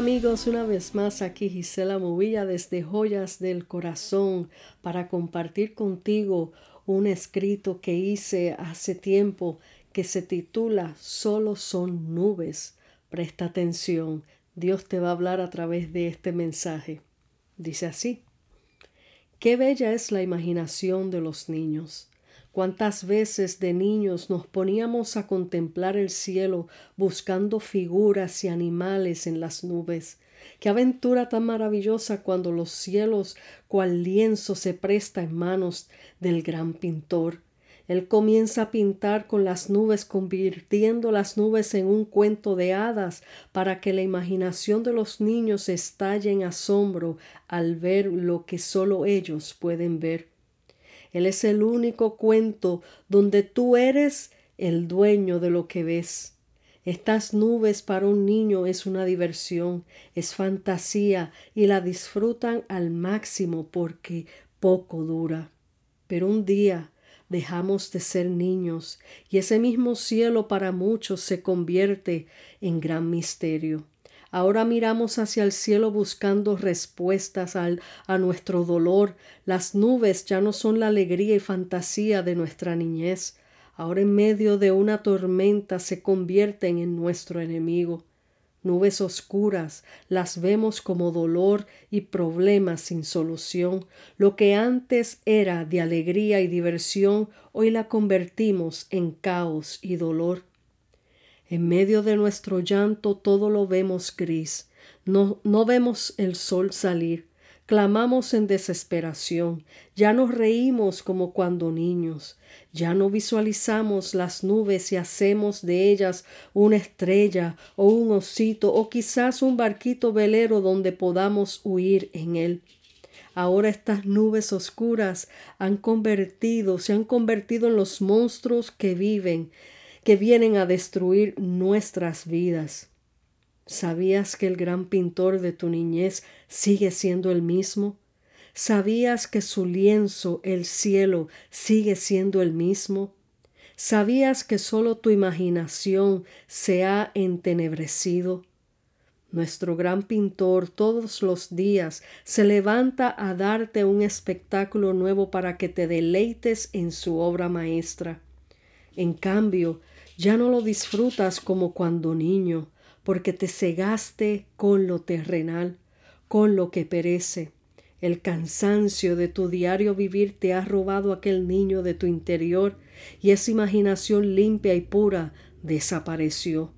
Amigos, una vez más aquí Gisela Movilla desde Joyas del Corazón para compartir contigo un escrito que hice hace tiempo que se titula Solo son nubes. Presta atención, Dios te va a hablar a través de este mensaje. Dice así, Qué bella es la imaginación de los niños. Cuántas veces de niños nos poníamos a contemplar el cielo buscando figuras y animales en las nubes. Qué aventura tan maravillosa cuando los cielos cual lienzo se presta en manos del gran pintor. Él comienza a pintar con las nubes, convirtiendo las nubes en un cuento de hadas, para que la imaginación de los niños estalle en asombro al ver lo que solo ellos pueden ver. Él es el único cuento donde tú eres el dueño de lo que ves. Estas nubes para un niño es una diversión, es fantasía y la disfrutan al máximo porque poco dura. Pero un día dejamos de ser niños y ese mismo cielo para muchos se convierte en gran misterio. Ahora miramos hacia el cielo buscando respuestas a nuestro dolor. Las nubes ya no son la alegría y fantasía de nuestra niñez. Ahora en medio de una tormenta se convierten en nuestro enemigo. Nubes oscuras las vemos como dolor y problemas sin solución. Lo que antes era de alegría y diversión, hoy la convertimos en caos y dolor. En medio de nuestro llanto todo lo vemos gris. No, no vemos el sol salir. Clamamos en desesperación. Ya nos reímos como cuando niños. Ya no visualizamos las nubes y hacemos de ellas una estrella o un osito o quizás un barquito velero donde podamos huir en él. Ahora estas nubes oscuras han convertido, se han convertido en los monstruos que viven que vienen a destruir nuestras vidas. ¿Sabías que el gran pintor de tu niñez sigue siendo el mismo? ¿Sabías que su lienzo, el cielo, sigue siendo el mismo? ¿Sabías que solo tu imaginación se ha entenebrecido? Nuestro gran pintor todos los días se levanta a darte un espectáculo nuevo para que te deleites en su obra maestra. En cambio, ya no lo disfrutas como cuando niño, porque te cegaste con lo terrenal, con lo que perece. El cansancio de tu diario vivir te ha robado aquel niño de tu interior y esa imaginación limpia y pura desapareció.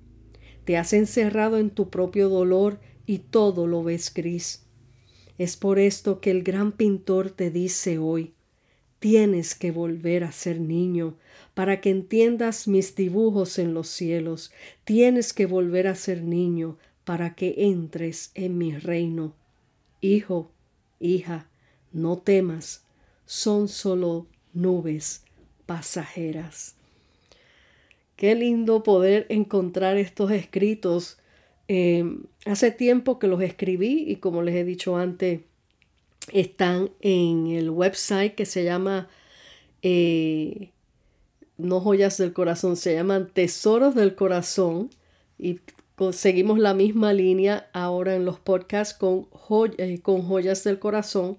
Te has encerrado en tu propio dolor y todo lo ves gris. Es por esto que el gran pintor te dice hoy, Tienes que volver a ser niño para que entiendas mis dibujos en los cielos. Tienes que volver a ser niño para que entres en mi reino. Hijo, hija, no temas, son solo nubes pasajeras. Qué lindo poder encontrar estos escritos. Em, hace tiempo que los escribí y como les he dicho antes, están en el website que se llama eh, no joyas del corazón, se llaman tesoros del corazón y seguimos la misma línea ahora en los podcasts con, eh, con joyas del corazón.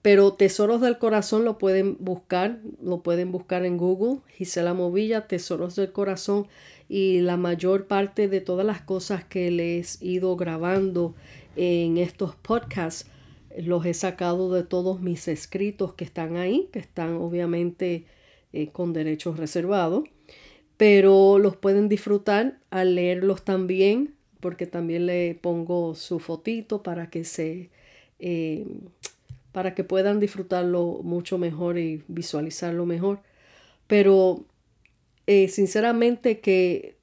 Pero Tesoros del Corazón lo pueden buscar, lo pueden buscar en Google, Gisela Movilla, Tesoros del Corazón, y la mayor parte de todas las cosas que les he ido grabando en estos podcasts los he sacado de todos mis escritos que están ahí, que están obviamente eh, con derechos reservados, pero los pueden disfrutar al leerlos también, porque también le pongo su fotito para que se eh, para que puedan disfrutarlo mucho mejor y visualizarlo mejor. Pero eh, sinceramente que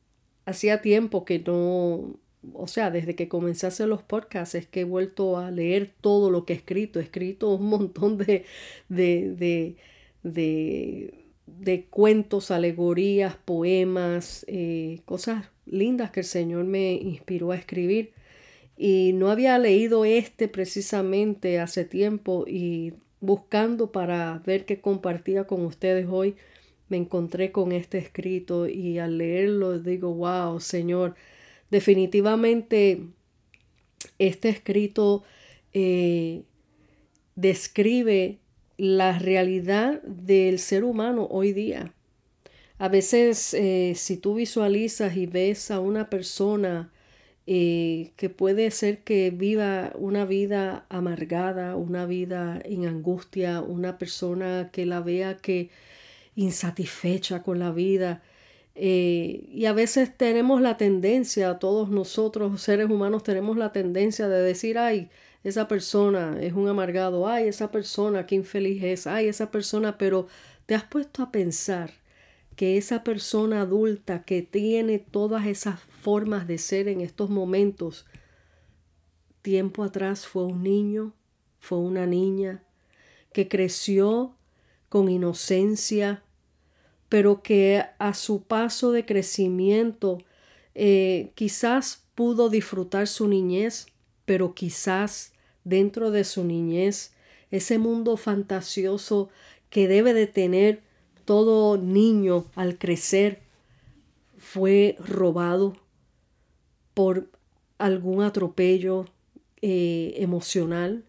hacía tiempo que no o sea, desde que comencé a hacer los podcasts es que he vuelto a leer todo lo que he escrito. He escrito un montón de, de, de, de, cuentos, alegorías, poemas, eh, cosas lindas que el Señor me inspiró a escribir. Y no había leído este precisamente hace tiempo y buscando para ver qué compartía con ustedes hoy, me encontré con este escrito y al leerlo digo, wow, Señor, definitivamente este escrito eh, describe la realidad del ser humano hoy día. A veces eh, si tú visualizas y ves a una persona eh, que puede ser que viva una vida amargada, una vida en angustia, una persona que la vea que insatisfecha con la vida. Eh, y a veces tenemos la tendencia, todos nosotros seres humanos tenemos la tendencia de decir, ay, esa persona es un amargado, ay, esa persona, qué infeliz es, ay, esa persona, pero te has puesto a pensar que esa persona adulta que tiene todas esas formas de ser en estos momentos, tiempo atrás fue un niño, fue una niña, que creció con inocencia, pero que a su paso de crecimiento eh, quizás pudo disfrutar su niñez, pero quizás dentro de su niñez, ese mundo fantasioso que debe de tener todo niño al crecer, fue robado por algún atropello eh, emocional,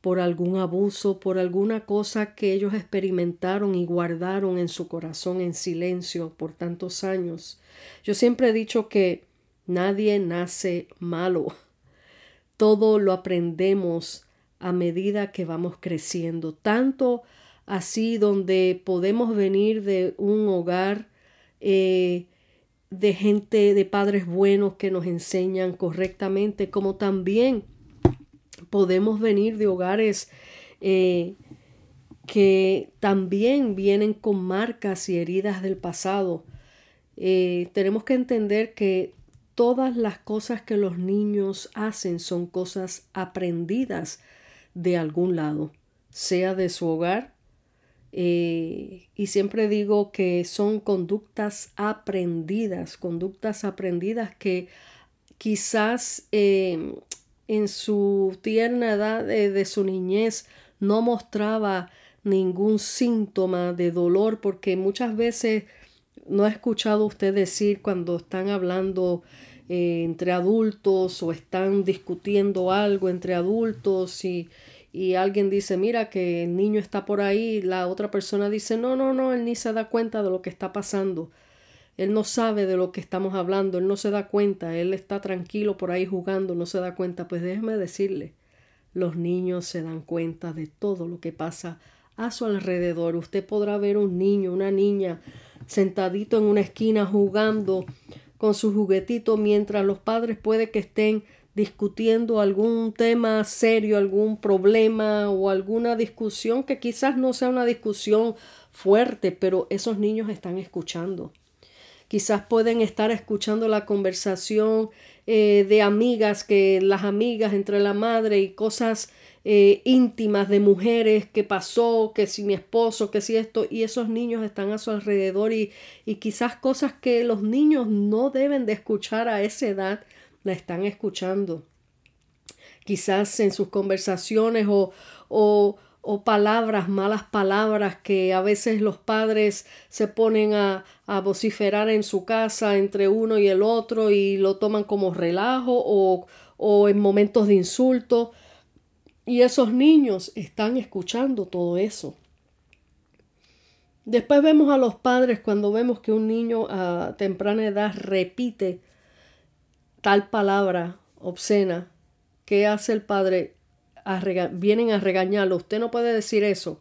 por algún abuso, por alguna cosa que ellos experimentaron y guardaron en su corazón en silencio por tantos años. Yo siempre he dicho que nadie nace malo. Todo lo aprendemos a medida que vamos creciendo, tanto así donde podemos venir de un hogar eh, de gente, de padres buenos que nos enseñan correctamente, como también podemos venir de hogares eh, que también vienen con marcas y heridas del pasado. Eh, tenemos que entender que todas las cosas que los niños hacen son cosas aprendidas de algún lado, sea de su hogar, eh, y siempre digo que son conductas aprendidas, conductas aprendidas que quizás eh, en su tierna edad de, su niñez no mostraba ningún síntoma de dolor, porque muchas veces no he escuchado usted decir cuando están hablando eh, entre adultos o están discutiendo algo entre adultos y y alguien dice, mira que el niño está por ahí, la otra persona dice, no, no, no, él ni se da cuenta de lo que está pasando. Él no sabe de lo que estamos hablando, él no se da cuenta, él está tranquilo por ahí jugando, no se da cuenta. Pues déjeme decirle, los niños se dan cuenta de todo lo que pasa a su alrededor. Usted podrá ver un niño, una niña sentadito en una esquina jugando con su juguetito mientras los padres puede que estén discutiendo algún tema serio, algún problema o alguna discusión que quizás no sea una discusión fuerte, pero esos niños están escuchando. Quizás pueden estar escuchando la conversación eh, de amigas, que las amigas entre la madre y cosas eh, íntimas de mujeres que pasó, que si mi esposo, que si esto, y esos niños están a su alrededor y, y quizás cosas que los niños no deben de escuchar a esa edad, la están escuchando. Quizás en sus conversaciones o, o, o palabras, malas palabras que a veces los padres se ponen a, a, vociferar en su casa entre uno y el otro y lo toman como relajo o, o en momentos de insulto. Y esos niños están escuchando todo eso. Después vemos a los padres cuando vemos que un niño a temprana edad repite tal palabra obscena, ¿qué hace el padre? vienen a regañarlo. Usted no puede decir eso.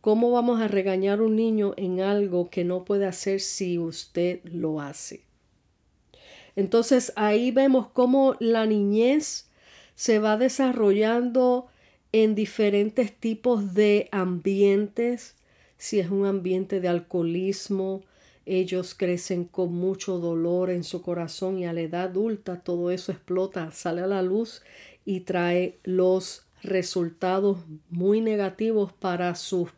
¿Cómo vamos a regañar a un niño en algo que no puede hacer si usted lo hace? Entonces ahí vemos cómo la niñez se va desarrollando en diferentes tipos de ambientes, si es un ambiente de alcoholismo, ellos crecen con mucho dolor en su corazón y a la edad adulta todo eso explota, sale a la luz y trae los resultados muy negativos para, sus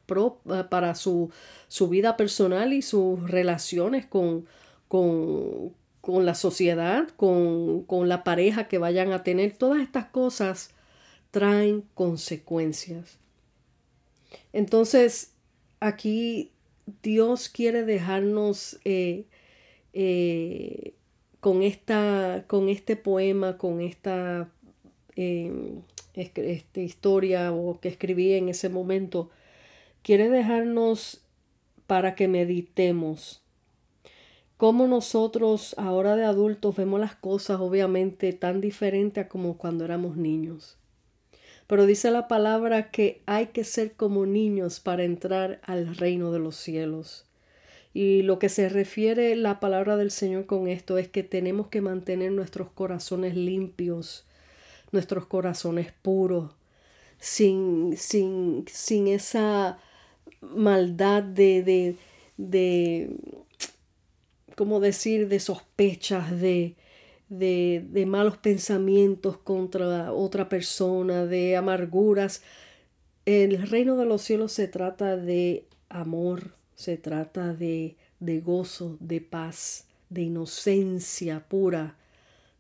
para su, su, vida personal y sus relaciones con, con, con la sociedad, con, con la pareja que vayan a tener. Todas estas cosas traen consecuencias. Entonces, aquí Dios quiere dejarnos eh, eh, con, esta, con este poema, con esta, em, esta historia o que escribí en ese momento, quiere dejarnos para que meditemos cómo nosotros ahora de adultos vemos las cosas obviamente tan diferentes a como cuando éramos niños. Pero dice la palabra que hay que ser como niños para entrar al reino de los cielos. Y lo que se refiere la palabra del Señor con esto es que tenemos que mantener nuestros corazones limpios, nuestros corazones puros, sin, sin, sin esa maldad de, de, de, ¿cómo decir?, de sospechas, de, de, de malos pensamientos contra otra persona, de amarguras. El reino de los cielos se trata de amor, se trata de, de gozo, de paz, de inocencia pura.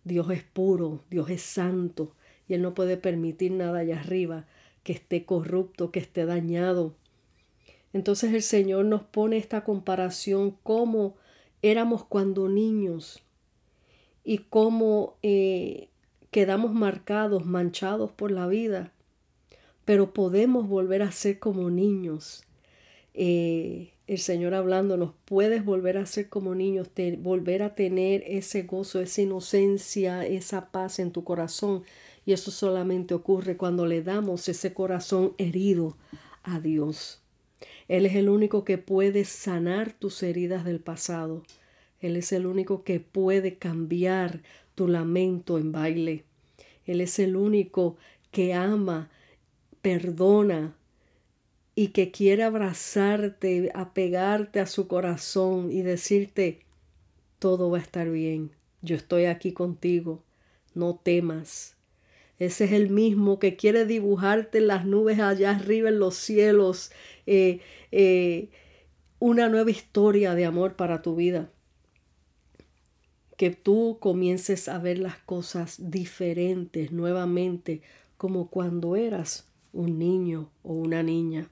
Dios es puro, Dios es santo, y Él no puede permitir nada allá arriba que esté corrupto, que esté dañado. Entonces el Señor nos pone esta comparación como éramos cuando niños y cómo eh, quedamos marcados, manchados por la vida, pero podemos volver a ser como niños. Eh, el Señor hablándonos, puedes volver a ser como niños, volver a tener ese gozo, esa inocencia, esa paz en tu corazón. Y eso solamente ocurre cuando le damos ese corazón herido a Dios. Él es el único que puede sanar tus heridas del pasado. Él es el único que puede cambiar tu lamento en baile. Él es el único que ama, perdona, y que quiere abrazarte, apegarte a su corazón y decirte, todo va a estar bien, yo estoy aquí contigo, no temas. Ese es el mismo que quiere dibujarte las nubes allá arriba en los cielos, eh, eh, una nueva historia de amor para tu vida. Que tú comiences a ver las cosas diferentes nuevamente, como cuando eras un niño o una niña.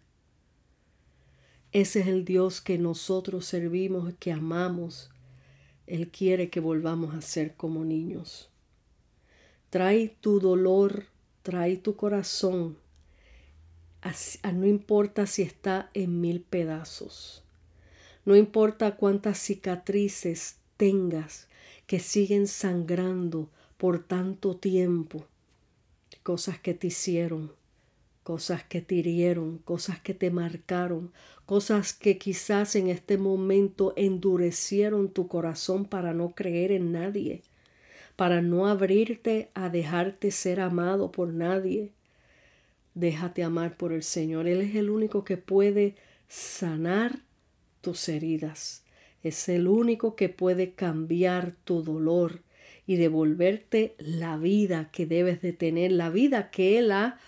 Ese es el Dios que nosotros servimos, que amamos. Él quiere que volvamos a ser como niños. Trae tu dolor, trae tu corazón, no importa si está en mil pedazos. No importa cuántas cicatrices tengas que siguen sangrando por tanto tiempo. Cosas que te hicieron, cosas que te hirieron, cosas que te marcaron, cosas que quizás en este momento endurecieron tu corazón para no creer en nadie, para no abrirte a dejarte ser amado por nadie. Déjate amar por el Señor. Él es el único que puede sanar tus heridas. Es el único que puede cambiar tu dolor y devolverte la vida que debes de tener, la vida que Él ha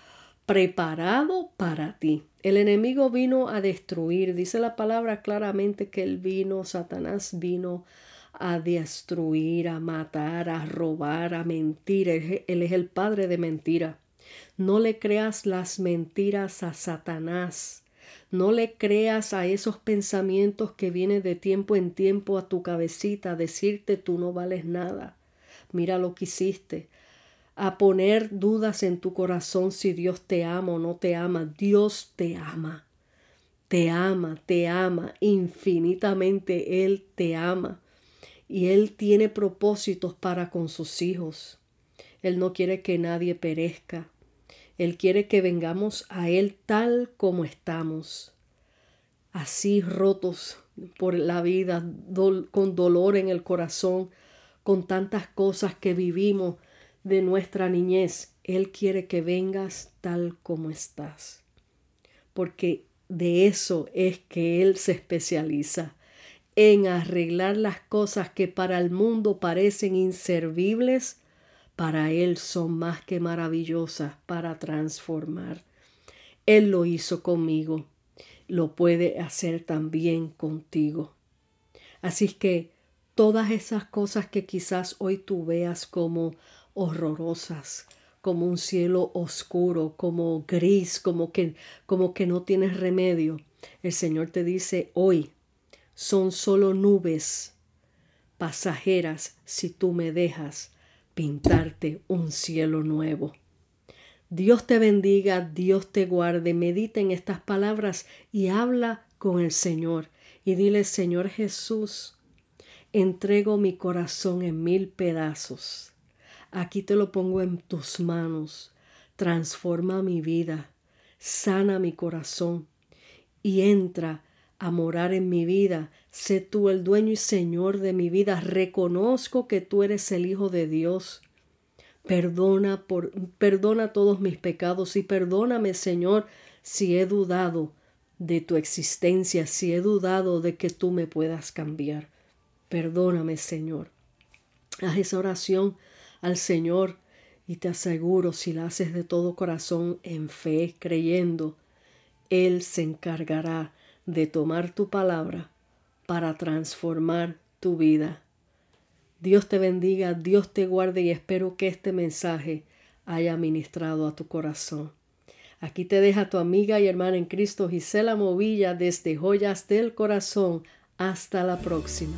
preparado para ti. El enemigo vino a destruir, dice la palabra claramente que él vino, Satanás vino a destruir, a matar, a robar, a mentir. Él, es el padre de mentira. No le creas las mentiras a Satanás. No le creas a esos pensamientos que vienen de tiempo en tiempo a tu cabecita a decirte tú no vales nada. Mira lo que hiciste a poner dudas en tu corazón si Dios te ama o no te ama. Dios te ama. Te ama, te ama infinitamente. Él te ama. Y Él tiene propósitos para con sus hijos. Él no quiere que nadie perezca. Él quiere que vengamos a Él tal como estamos. Así rotos por la vida, con dolor en el corazón, con tantas cosas que vivimos de nuestra niñez. Él quiere que vengas tal como estás. Porque de eso es que Él se especializa, en arreglar las cosas que para el mundo parecen inservibles, para Él son más que maravillosas para transformar. Él lo hizo conmigo, lo puede hacer también contigo. Así que todas esas cosas que quizás hoy tú veas como horrorosas, como un cielo oscuro, como gris, como que, como que no tienes remedio. El Señor te dice hoy, son solo nubes pasajeras si tú me dejas pintarte un cielo nuevo. Dios te bendiga, Dios te guarde, medita en estas palabras y habla con el Señor y dile, Señor Jesús, entrego mi corazón en mil pedazos. Aquí te lo pongo en tus manos. Transforma mi vida, sana mi corazón y entra a morar en mi vida. Sé tú el dueño y señor de mi vida. Reconozco que tú eres el Hijo de Dios. Perdona, por, perdona todos mis pecados y perdóname, Señor, si he dudado de tu existencia, si he dudado de que tú me puedas cambiar. Perdóname, Señor. Haz esa oración al Señor y te aseguro, si la haces de todo corazón, en fe, creyendo, Él se encargará de tomar tu palabra para transformar tu vida. Dios te bendiga, Dios te guarde y espero que este mensaje haya ministrado a tu corazón. Aquí te deja tu amiga y hermana en Cristo Gisela Movilla desde Joyas del Corazón. Hasta la próxima.